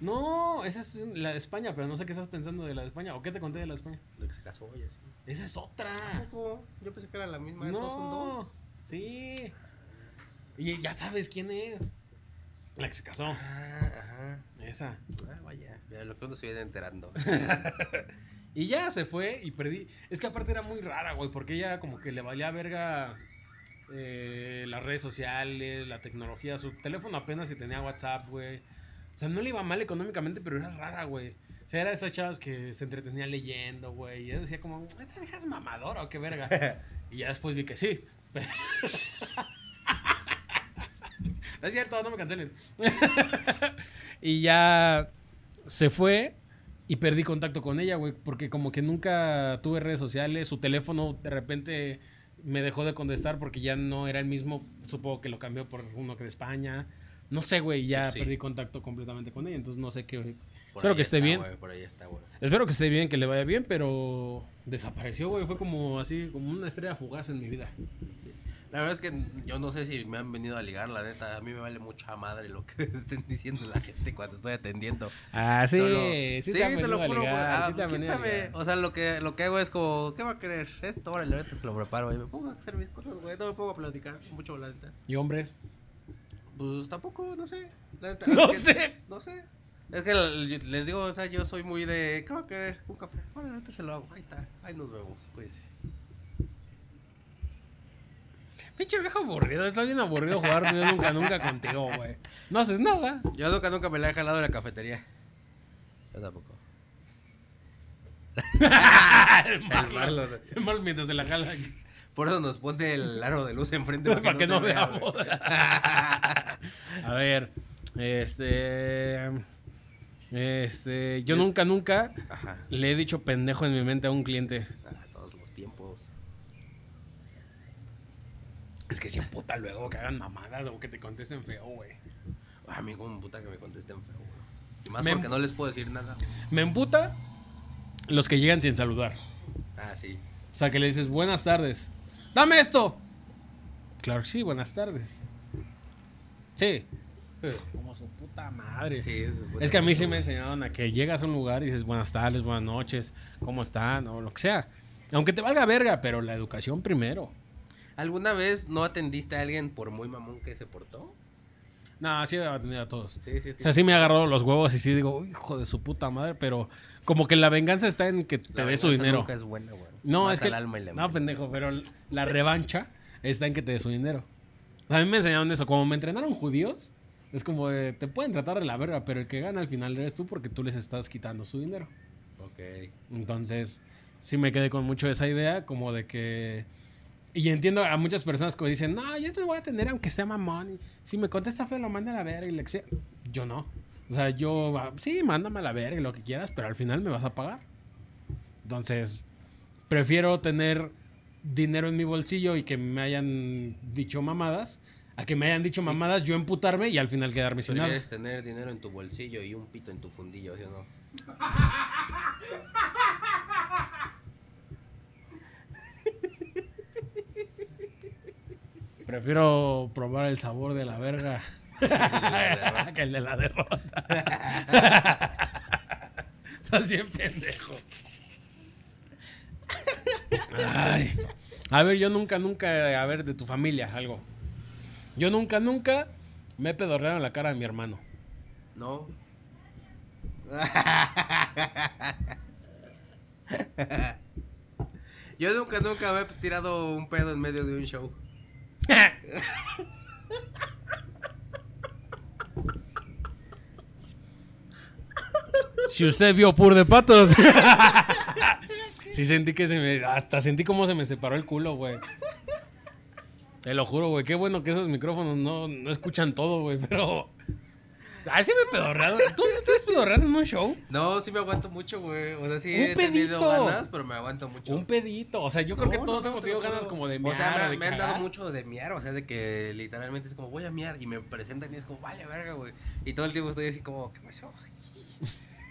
No, esa es la de España, pero no sé qué estás pensando de la de España. ¿O qué te conté de la de España? De que se casó y así. Esa es otra. Tampoco. Yo pensé que era la misma. No. son dos. sí. Y ya sabes quién es. La que se casó. Ah, ajá. Esa. Ah, vaya. Mira, lo que uno se viene enterando. Y ya se fue y perdí. Es que aparte era muy rara, güey, porque ella como que le valía verga eh, las redes sociales, la tecnología. Su teléfono apenas si tenía WhatsApp, güey. O sea, no le iba mal económicamente, pero era rara, güey. O sea, era de esas chavas que se entretenía leyendo, güey. Y yo decía como, ¿esta vieja es mamadora o qué verga? y ya después vi que sí. No es cierto, no me cancelen. y ya se fue y perdí contacto con ella, güey, porque como que nunca tuve redes sociales, su teléfono de repente me dejó de contestar porque ya no era el mismo, supongo que lo cambió por uno que de España. No sé, güey, ya Sí. perdí contacto completamente con ella, entonces no sé qué. Por Espero que esté está, bien. por ahí está. Espero que esté bien, que le vaya bien, pero desapareció, güey. Fue como así, como una estrella fugaz en mi vida. La verdad es que yo no sé si me han venido a ligar, la neta. A mí me vale mucha madre lo que estén diciendo la gente cuando estoy atendiendo. Ah, sí, Solo- sí, te han te lo juro, güey. ligar, Ah, sí te pues, quién sabe. O sea, lo que, lo que hago es como, ¿qué va a querer? Esto, órale, ahorita se lo preparo y me pongo a hacer mis cosas, güey. No me pongo a platicar mucho, la neta. ¿Y hombres? Pues tampoco, no sé. La neta, No que- sé. No sé. Es que les digo, o sea, yo soy muy de, ¿qué va a querer? Un café. Bueno, ahorita se lo hago. Ahí está. Ahí nos vemos. Cuídese. Pinche viejo aburrido, está bien aburrido jugar yo nunca, nunca contigo, güey. No haces nada. Yo nunca, nunca me la he jalado de la cafetería. Yo tampoco. el. Marlon. El Marlon mientras se la jala. Por eso nos pone el aro de luz enfrente Para que no se vea. güey. A ver, este. Este. Yo nunca, nunca Ajá. le he dicho pendejo en mi mente a un cliente. Ah, todos los tiempos. Es que si puta luego que hagan mamadas o que te contesten feo, güey. Ah, amigo, un puta que me contesten feo, güey. Y más Me- porque no les puedo decir nada. Me emputa los que llegan sin saludar. Ah, sí. O sea, que le dices, buenas tardes. ¡Dame esto! Claro que sí, buenas tardes. Sí. Como su puta madre. Sí, es, Es que a mí sí me enseñaron a que llegas a un lugar y dices buenas tardes, buenas noches, ¿cómo están? O lo que sea. Aunque te valga verga, pero la educación primero. ¿Alguna vez no atendiste a alguien por muy mamón que se portó? No, sí he atendido a todos. Sí, sí. O sea, sí me he agarrado los huevos y sí digo, hijo de su puta madre, pero como que la venganza está en que te dé su dinero. Nunca es buena, güey. No, Mata es que. el alma y la No, pendejo, pero la revancha está en que te dé su dinero. A mí me enseñaron eso. Como me entrenaron judíos, es como de, te pueden tratar de la verga, pero el que gana al final eres tú porque tú les estás quitando su dinero. Ok. Entonces, sí me quedé con mucho esa idea, como de que. Y entiendo a muchas personas que dicen, no, yo te voy a atender aunque sea mamón. Si me contesta feo, lo manda a la verga y le que Yo no. O sea, yo, ah, sí, mándame a la verga y lo que quieras, pero al final me vas a pagar. Entonces, prefiero tener dinero en mi bolsillo y que me hayan dicho mamadas, a que me hayan dicho mamadas, yo emputarme y al final quedarme sin nada. Prefieres tener dinero en tu bolsillo y un pito en tu fundillo, ¿sí o no? Prefiero probar el sabor de la verga que el de la derrota. Estás bien pendejo. Ay. A ver, yo nunca, nunca, a ver, de tu familia, algo. Yo nunca, nunca me he pedorreado en la cara de mi hermano. No. Yo nunca, nunca me he tirado un pedo en medio de un show. Si usted vio Pur de Patos. sí sentí que se me... Hasta sentí como se me separó el culo, güey. Te lo juro, güey. Qué bueno que esos micrófonos no, no escuchan todo, güey. Pero... Ay, sí me he pedorreado. ¿Tú no te has pedorreado en un show? No, sí me aguanto mucho, güey. O sea, sí Un he tenido pedito. ganas, pero me aguanto mucho. Un pedito. O sea, yo creo que todos no, hemos tenido ganas como de O miar sea, me, de me han dado mucho de miar, o sea, de que literalmente es como, voy a miar, y me presentan y es como, vale, verga, güey. Y todo el tiempo estoy así como, ¿qué pasó?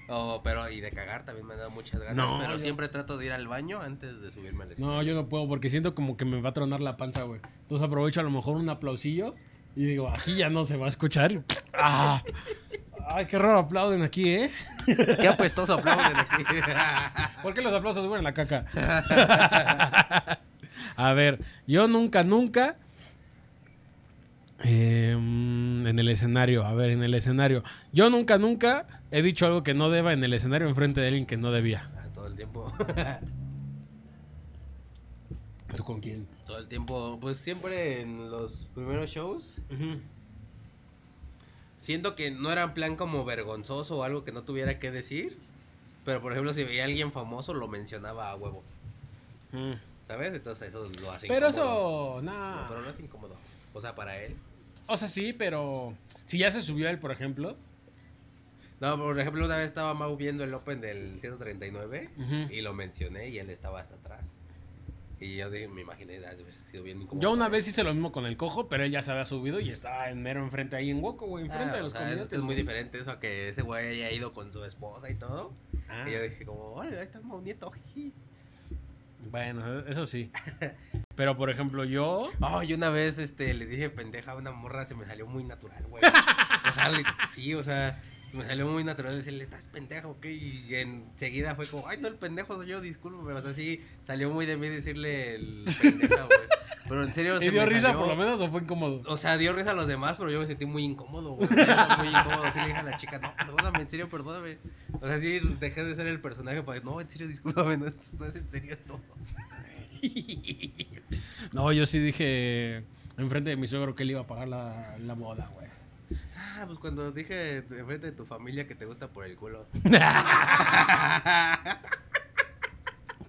Oh, pero, y de cagar también me han dado muchas ganas, No, pero yo- siempre trato de ir al baño antes de subirme al escenario. No, yo no puedo porque siento como que me va a tronar la panza, güey. Entonces aprovecho a lo mejor un aplausillo y digo, aquí ya no se va a escuchar. ¡Ah! Ay, qué raro aplauden aquí, ¿eh? Qué apestoso aplauden aquí. ¿Por qué los aplausos suben la caca? a ver, yo nunca, nunca. em, en el escenario, a ver, en el escenario. Yo nunca, nunca he dicho algo que no deba en el escenario enfrente de alguien que no debía. Ah, todo el tiempo. ¿Tú con quién? todo el tiempo, pues siempre en los primeros shows, siento que no era en plan como vergonzoso o algo que no tuviera que decir. Pero por ejemplo, si veía a alguien famoso, lo mencionaba a huevo. Mm. ¿Sabes? Entonces eso lo hace Pero incómodo. eso, nada. No, pero no es incómodo. O sea, para él. O sea, sí, pero si ya se subió él, por ejemplo. No, por ejemplo, una vez estaba Mau viendo el Open del 139 Ujú. y lo mencioné y él estaba hasta atrás. Y yo dije, me imaginé, de haber sido bien incómodo. Yo una vez hice lo mismo con el cojo, pero él ya se había subido y estaba en mero enfrente ahí en Woco, güey, enfrente Ah, de los sea, es, comediantes. es muy güey. diferente eso a que ese güey haya ido con su esposa y todo. Ah, Y yo dije como, órale, ahí está el jiji". bueno, eso sí. Pero por ejemplo, yo. Oh, y una vez este, le dije pendeja a una morra, se me salió muy natural, güey. O sea, le- sí, o sea, me salió muy natural decirle, ¿estás pendejo qué? Y enseguida fue como, ay, no, el pendejo soy yo, discúlpame. O sea, sí, salió muy de mí decirle el pendeja, güey. Pero en serio, ¿Y se dio risa salió- por lo menos o fue incómodo? O sea, dio risa a los demás, pero yo me sentí muy incómodo, güey. Muy incómodo. Así le dije a la chica, no, perdóname, en serio, perdóname. O sea, sí, dejé de ser el personaje para, no, en serio, discúlpame, no, es- no es en serio esto. No, yo sí dije enfrente de mi suegro que él iba a pagar la, la boda, güey. Ah, pues cuando dije enfrente de tu familia que te gusta por el culo.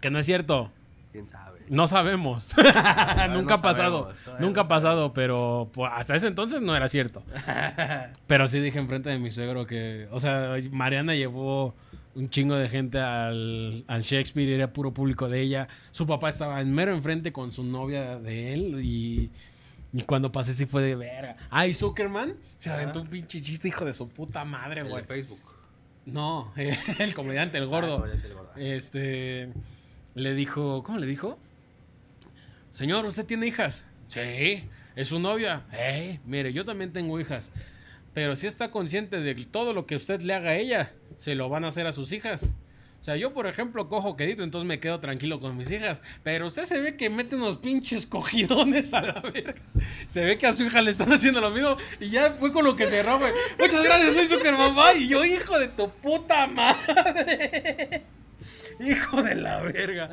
Que no es cierto. ¿Quién sabe? No sabemos. no nunca ha pasado. Nunca ha pasado, pero pues, hasta ese entonces no era cierto. Pero sí dije enfrente de mi suegro que, o sea, Mariana llevó un chingo de gente al, al Shakespeare, era puro público de ella. Su papá estaba en mero enfrente con su novia de él y, y cuando pasé sí fue de verga. Ah, y Zuckerman se aventó un pinche chiste, hijo de su puta madre, El de güey. Facebook. No, el comediante, el Ah, gordo. comediante, el gordo. Este le dijo, ¿cómo le dijo? Señor, ¿usted tiene hijas? Sí. ¿Es su novia? Eh, mire, yo también tengo hijas. Pero si está consciente de que todo lo que usted le haga a ella, se lo van a hacer a sus hijas. O sea, yo, por ejemplo, cojo quedito, entonces me quedo tranquilo con mis hijas. Pero usted se ve que mete unos pinches cogidones a la verga. Se ve que a su hija le están haciendo lo mismo. Y ya fue con lo que cerró, güey. Muchas gracias, soy Super Mamá. Y yo, hijo de tu puta madre. Hijo de la verga.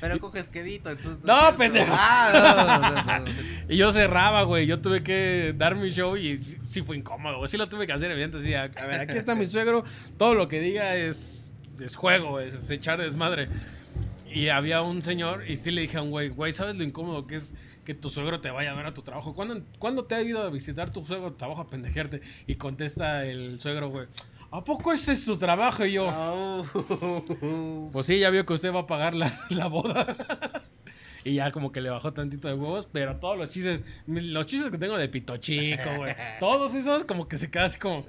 Pero coges quedito, entonces. No, pendejo. Ah, no, no. Y yo cerraba, güey. Yo tuve que dar mi show y sí, sí fue incómodo, güey. Sí lo tuve que hacer, evidente. Sí, a, a ver, aquí está mi suegro. Todo lo que diga es, es juego, es, es echar desmadre. Y había un señor y sí le dije a un güey, güey, ¿sabes lo incómodo que es que tu suegro te vaya a ver a tu trabajo? ¿Cuándo, ¿cuándo te ha ido a visitar tu suegro a tu trabajo a pendejearte? Y contesta el suegro, güey, ¿a poco ese es tu trabajo? Y yo, Au. pues sí, ya vio que usted va a pagar la, la boda. Y ya como que le bajó tantito de huevos, pero todos los chistes, los chistes que tengo de pito chico, güey, todos esos como que se quedan así como...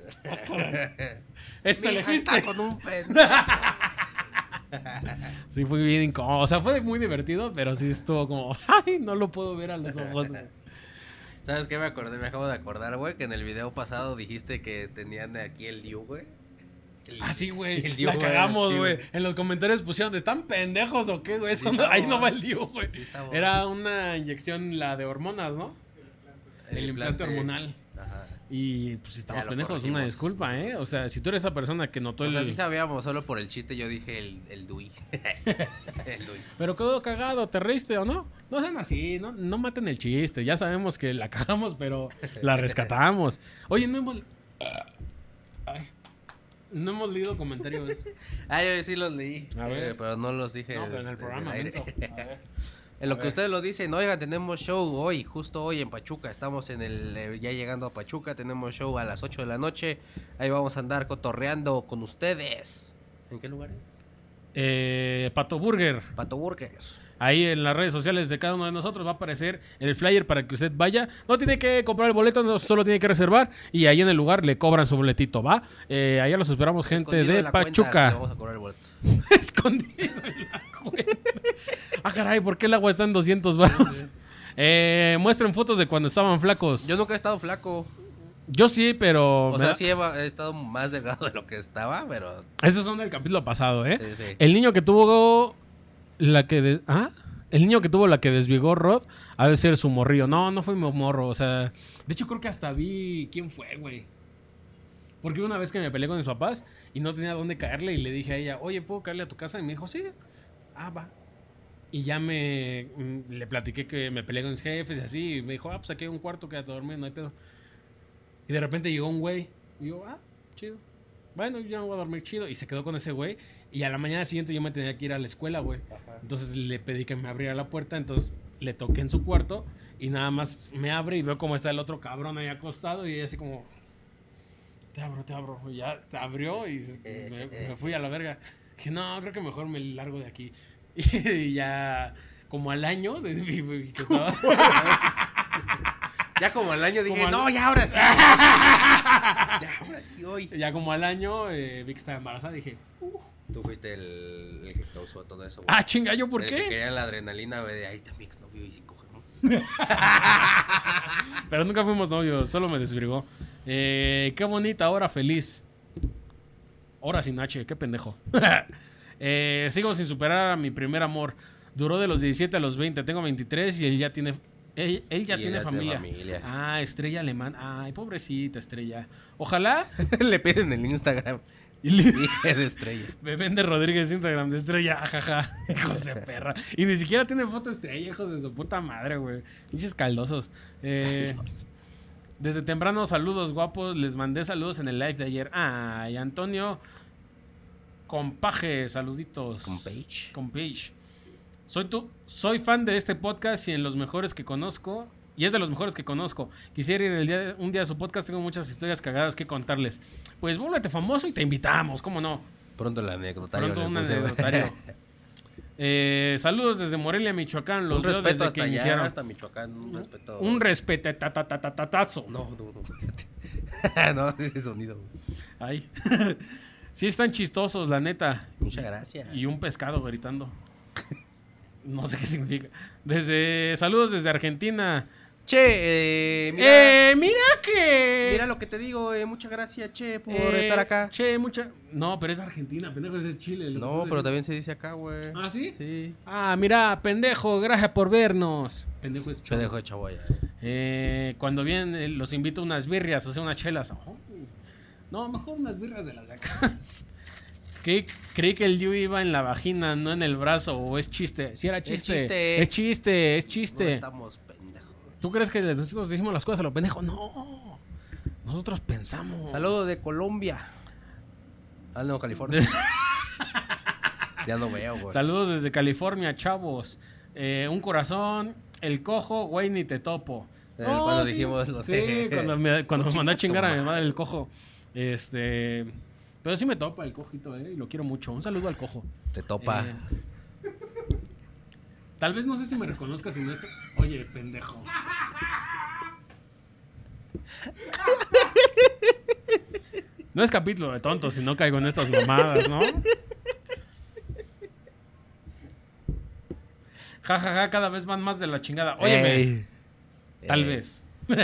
Esto Mi le fuiste. con un pendejo. Sí, fue bien incómodo. O sea, fue muy divertido, pero sí estuvo como, ay, no lo puedo ver a los ojos. güey". ¿Sabes qué me acordé? Me acabo de acordar, güey, que en el video pasado dijiste que tenían aquí el Diu, güey. El- Ah, güey. el La cagamos, sí, güey. En los comentarios pusieron, ¿están pendejos o qué, güey? Sí no- ahí no va el Diu, güey. Sí. Era una inyección, la de hormonas, ¿no? El, implante, hormonal. Ajá. Y pues si estamos pendejos, una disculpa, ¿eh? O sea, si tú eres esa persona que notó O el... sea, sí sabíamos, solo por el chiste yo dije el, el Dui. el Dui. Pero quedó cagado, ¿te reíste o no? No sean así, no, no maten el chiste. Ya sabemos que la cagamos, pero la rescatamos. Oye, no hemos... Ay. No hemos leído comentarios. Ah, yo sí los leí. A ver. eh, pero no los dije. No, pero en el programa. A ver. En lo A que ver. ustedes lo dicen, oigan, tenemos show hoy, justo hoy en Pachuca. Estamos en el, eh, ya llegando a Pachuca, tenemos show a las 8 de la noche. Ahí vamos a andar cotorreando con ustedes. ¿En qué lugar? es? Eh, Pato Burger. Pato Burger. Ahí en las redes sociales de cada uno de nosotros va a aparecer el flyer para que usted vaya. No tiene que comprar el boleto, no, solo tiene que reservar. Y ahí en el lugar le cobran su boletito, ¿va? Eh, allá los esperamos, gente Escondido de en la cuenta, Pachuca. le vamos a cobrar el boleto. Escondido en la cuenta. Ah, caray, ¿por qué el agua está en 200 baros? Eh, muestren fotos de cuando estaban flacos. Yo, Yo nunca he estado flaco. sí, pero... O sea, da- sí he, he estado más delgado de lo que estaba, pero Esos son del capítulo pasado, ¿eh? sí, sí. El niño que tuvo la que... de- ¿Ah? El niño que tuvo la que desvigó Rod ha de ser su morrillo. No, no fue mi morro. O sea, de hecho creo que hasta vi quién fue, güey. Porque una vez que me peleé con mis papás y no tenía dónde caerle y le dije a ella, oye, ¿puedo caerle a tu casa? Y me dijo, sí. Ah, va. Y ya me mm, le platiqué que me peleé con mis jefes y así. Y me dijo, ah, pues aquí hay un cuarto, quédate a dormir, no hay pedo. Y de repente llegó un güey. Y yo, ah, chido. Bueno, yo ya me voy a dormir chido. Y se quedó con ese güey. Y a la mañana siguiente yo me tenía que ir a la escuela, güey. Entonces le pedí que me abriera la puerta. Entonces le toqué en su cuarto. Y nada más me abre y veo cómo está el otro cabrón ahí acostado. Y así como, te abro, te abro. Y ya te abrió y me, me fui a la verga. Dije, no, creo que mejor me largo de aquí. Y ya, como al año, de, que estaba. Ya como al año dije, al- no, ya ahora sí. ya ahora sí, hoy. Ya como al año eh, vi que estaba embarazada dije, Tú fuiste el, el que causó todo eso, güey. ah, chinga, ¿yo por El que qué? quería la adrenalina, güey, de ahí está mi exnovio y si cogemos. Pero nunca fuimos novios, solo me desbrigó. Eh, qué bonita hora feliz. Hora sin H, qué pendejo. Eh, sigo sin superar a mi primer amor. Duró de los 17 a los 20, tengo 23 y él ya tiene... Él, él ya tiene familia. familia. Ah, estrella alemán. Ay, pobrecita estrella. Ojalá Le piden el Instagram. Y le- Dije de estrella. me vende Rodríguez Instagram de estrella, ajaja. Hijos de perra. Y ni siquiera tiene foto estrella, hijos de su puta madre, güey. Pinches caldosos. Eh, desde temprano, saludos guapos. Les mandé saludos en el live de ayer. Ay, Antonio Compaje, saluditos. Con Page. Con Page. Soy, tu, soy fan de este podcast y en los mejores que conozco. Y es de los mejores que conozco. Quisiera ir el día, un día a su podcast. Tengo muchas historias cagadas que contarles. Pues vuélvete famoso y te invitamos, ¿cómo no? Pronto el anecdotario. Pronto un anecdotario. Eh, saludos desde Morelia, Michoacán. Los Un respeto desde hasta que allá, iniciaron. hasta Michoacán. Un respeto. Un respetatatatatatazo. No, no, no. no, ese sonido. Ay. sí están chistosos, la neta. Muchas gracias. Y un pescado gritando. No sé qué significa. Desde saludos desde Argentina. Che, eh, mira, eh, mira que mira lo que te digo, eh, muchas gracias, che, por eh, estar acá. Che, mucha. No, pero es Argentina, pendejo, ese es Chile. No, pero también se dice acá, güey. ¿Ah, sí? Sí. Ah, mira, pendejo, gracias por vernos. Pendejo es chavo. Pendejo de Chaboya. Eh, cuando vienen, eh, los invito a unas birrias, o sea, unas chelas. Oh. No, mejor unas birras de las de acá. Creí, creí que el Yu iba en la vagina, no en el brazo, o es chiste. Si era chiste. chiste. Es chiste, es No chiste. estamos. ¿Tú crees que nosotros dijimos las cosas a lo pendejo? No. Nosotros pensamos. Saludos de Colombia. Ah, no, California. ya no veo, güey. Saludos desde California, chavos. Eh, un corazón, el cojo, güey, ni te topo. Eh, cuando dijimos lo Sí, cuando me, cuando me Chinga mandó a chingar a mi madre. madre el cojo. Este. Pero sí me topa el cojito, eh, y lo quiero mucho. Un saludo al cojo. Te topa. Eh, tal vez no sé si me reconozcas en este. Oye, pendejo. No es capítulo de tontos si no caigo en estas mamadas, ¿no? Ja, ja, ja, cada vez van más de la chingada. Óyeme, Ey. tal Eh, vez.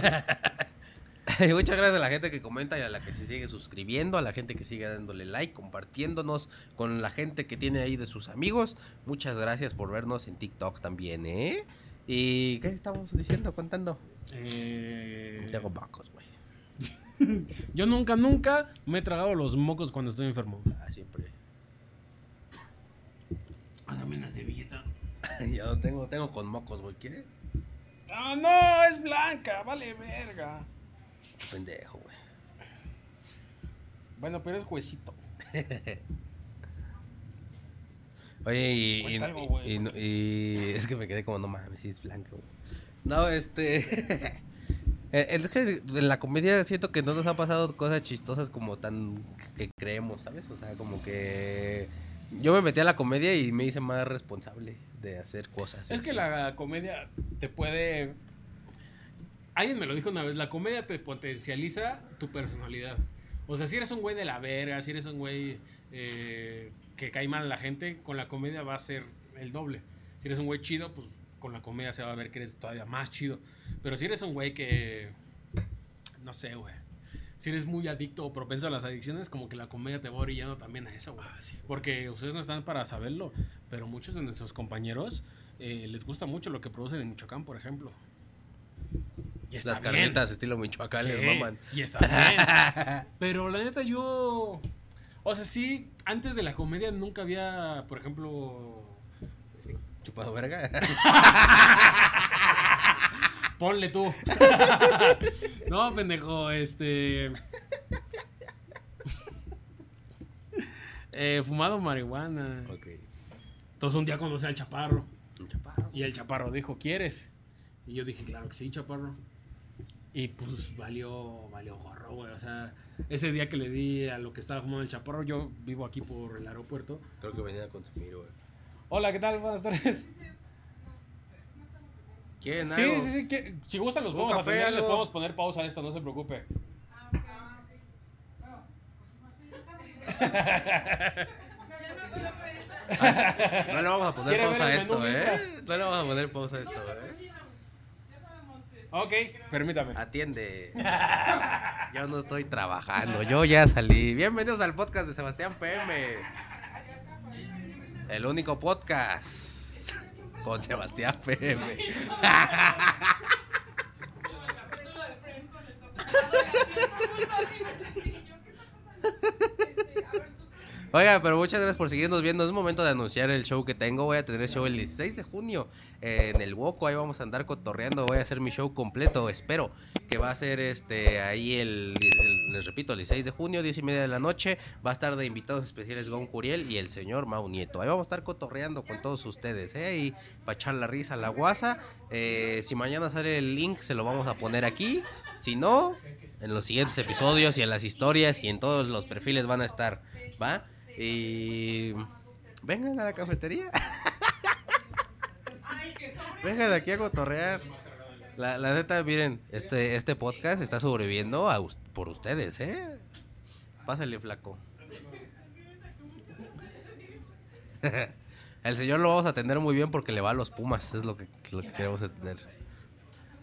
Muchas gracias a la gente que comenta y a la que se sigue suscribiendo, a la gente que sigue dándole like, compartiéndonos con la gente que tiene ahí de sus amigos. Muchas gracias por vernos en TikTok también, ¿eh? ¿Y qué estamos diciendo, contando? Eh, Tengo mocos, güey. yo nunca, nunca me he tragado los mocos cuando estoy enfermo. Ah, siempre. Hágame una cebillita. Yo no tengo, tengo con mocos, güey. ¿Quieres? Ah, no, es blanca, vale verga. Pendejo, güey. Bueno, pero es huesito. Oye, y, y, Cuenta algo, güey, y- porque- y es que me quedé como, no mames, es blanca, güey. No, este... eh, Es que en la comedia siento que no nos ha pasado cosas chistosas como tan que creemos, ¿sabes? O sea, como que yo me metí a la comedia y me hice más responsable de hacer cosas. Es así. que la comedia te puede. Alguien me lo dijo una vez: la comedia te potencializa tu personalidad. O sea, si eres un güey de la verga, si eres un güey eh, que cae mal a la gente, con la comedia va a ser el doble. Si eres un güey chido, pues con la comedia se va a ver que eres todavía más chido. Pero si eres un güey que. No sé, güey. Si eres muy adicto o propenso a las adicciones, como que la comedia te va orillando también a eso, güey. Porque ustedes no están para saberlo, pero muchos de nuestros compañeros eh, les gusta mucho lo que producen en Michoacán, por ejemplo. Y está Las bien. carnitas estilo Michoacán les maman. Y está bien. Pero la neta, yo. O sea, sí, antes de la comedia nunca había, por ejemplo. Chupado verga. Ponle tú. no, pendejo, este. Eh, fumado marihuana. Ok. Entonces un día conocí al chaparro. Un chaparro. Y el chaparro dijo, ¿quieres? Y yo dije, claro que sí, chaparro. Y pues valió, valió gorro, güey. O sea, ese día que le di a lo que estaba fumando el chaparro, yo vivo aquí por el aeropuerto. Creo que venía a consumir, güey. Hola, ¿qué tal? Buenas tardes. ¿Quieren Sí, algo? sí, si gustan los podemos café, atender, les podemos poner pausa a esto, no se preocupe. No le vamos a poner ¿Quiere pausa a esto, ¿eh? No le vamos a poner pausa a esto, ¿eh? Ok, permítame. Atiende. Yo no estoy trabajando, yo ya salí. Bienvenidos al podcast de Sebastián PM. El único podcast con Sebastián PM. Oiga, pero muchas gracias por seguirnos viendo. Es momento de anunciar el show que tengo. Voy a tener show el 16 de junio eh, en el Woco. Ahí vamos a andar cotorreando. Voy a hacer mi show completo. Espero que va a ser este ahí el, el- les repito, el 16 de junio, 10 y media de la noche. Va a estar de invitados especiales Gon Curiel y el señor Mau Nieto. Ahí vamos a estar cotorreando con todos ustedes, ¿eh? Y para echar la risa a la guasa. Eh, si mañana sale el link, se lo vamos a poner aquí. Si no, en los siguientes episodios y en las historias y en todos los perfiles van a estar, ¿va? Y vengan a la cafetería. vengan aquí a cotorrear. La, la neta, miren, este, este podcast está sobreviviendo a por ustedes, ¿eh? Pásale, flaco. El señor lo vamos a atender muy bien porque le va a los Pumas, es lo que, lo que queremos atender.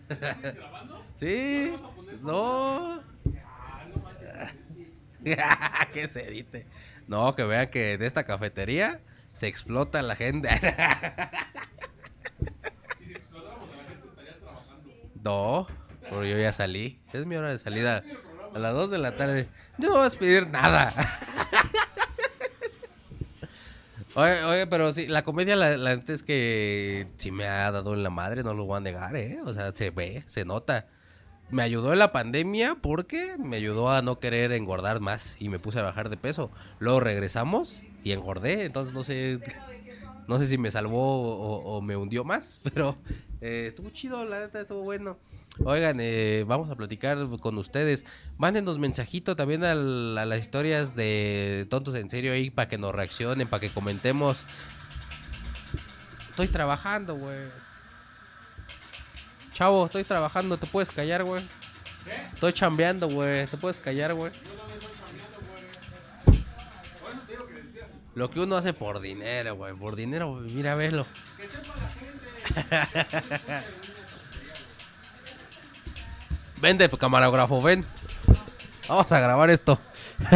Sí, no. que se edite. No, que vean que de esta cafetería se explota la gente. No, pero yo ya salí. Es mi hora de salida. A las 2 de la tarde. Yo no voy a pedir nada. Oye, oye, pero sí, la comedia, la, la neta es que sí me ha dado en la madre, no lo voy a negar, ¿eh? O sea, se ve, se nota. Me ayudó en la pandemia porque me ayudó a no querer engordar más y me puse a bajar de peso. Luego regresamos y engordé, entonces no sé, no sé si me salvó o, me hundió más, pero eh, estuvo chido, la neta estuvo bueno. Oigan, eh, vamos a platicar con ustedes. Mándenos mensajito también al- a las historias de Tontos en Serio ahí para que nos reaccionen, para que comentemos. Estoy trabajando, güey. Chavo, estoy trabajando, ¿te puedes callar, güey? Estoy chambeando, güey, ¿te puedes callar, güey? Lo que uno hace por dinero, güey, por dinero, güey, mira, velo. Vente, camarógrafo, ven. Vamos a grabar esto.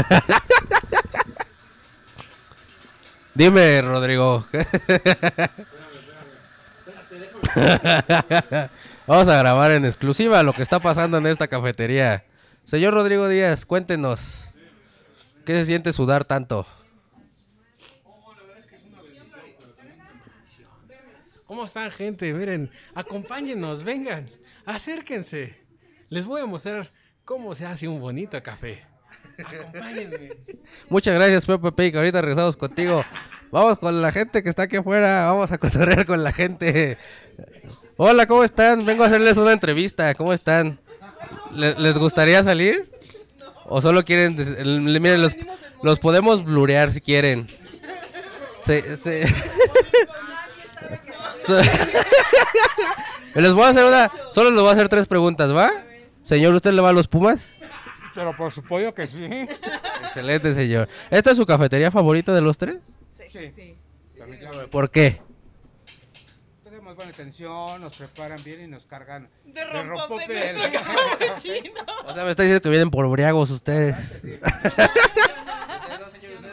Dime, Rodrigo. Vamos a grabar en exclusiva lo que está pasando en esta cafetería. Señor Rodrigo Díaz, cuéntenos. ¿Qué se siente sudar tanto? ¿Cómo están, gente? Miren, acompáñenos, vengan, acérquense. Les voy a mostrar cómo se hace un bonito café. Acompáñenme. Muchas gracias, Pepe Pig. Ahorita regresamos contigo. Vamos con la gente que está aquí afuera. Vamos a cotorrear con la gente. Hola, ¿cómo están? Vengo a hacerles una entrevista. ¿Cómo están? ¿Le- ¿Les gustaría salir? ¿O solo quieren...? Miren, los, los podemos blurear si quieren. Se- se- les voy a hacer una... Solo les voy a hacer tres preguntas, ¿va? Señor, ¿usted le va a los Pumas? Pero por supuesto que sí. Excelente, señor. ¿Esta es su cafetería favorita de los tres? Sí. ¿Por qué? Buena atención, nos preparan bien y nos cargan De rompope rompope nuestro capuchino. O sea, me está diciendo que vienen por briagos ustedes.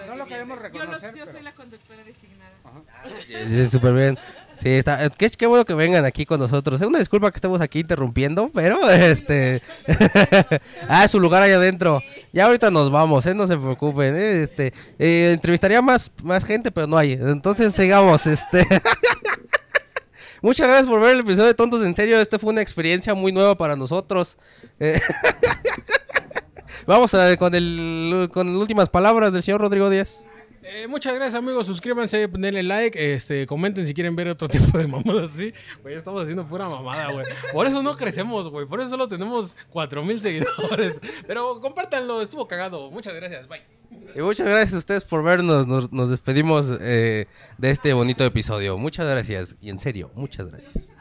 No lo queremos Yo, los- reconocer. yo pero- soy la conductora designada. Ajá. Sí, súper bien. Sí, está. eh, Qué, qué bueno que vengan aquí con nosotros. Es una disculpa que estemos aquí interrumpiendo, pero este. ah, su lugar allá adentro. Ya ahorita nos vamos, ¿eh? No se preocupen. ¿eh? Este. eh, entrevistaría más, más gente, pero no hay. Entonces sigamos, este. Muchas gracias por ver el episodio de Tontos en Serio. Esta fue una experiencia muy nueva para nosotros. Eh, Vamos a, con, el, con las últimas palabras del señor Rodrigo Díaz. Eh, muchas gracias amigos, suscríbanse, denle like, este, comenten si quieren ver otro tipo de mamadas así. Güey, estamos haciendo pura mamada, güey. Por eso no crecemos, güey. Por eso solo tenemos 4000 seguidores. Pero compártanlo, estuvo cagado. Muchas gracias, bye. Y muchas gracias a ustedes por vernos. Nos, nos despedimos eh, de este bonito episodio. Muchas gracias. Y en serio, muchas gracias.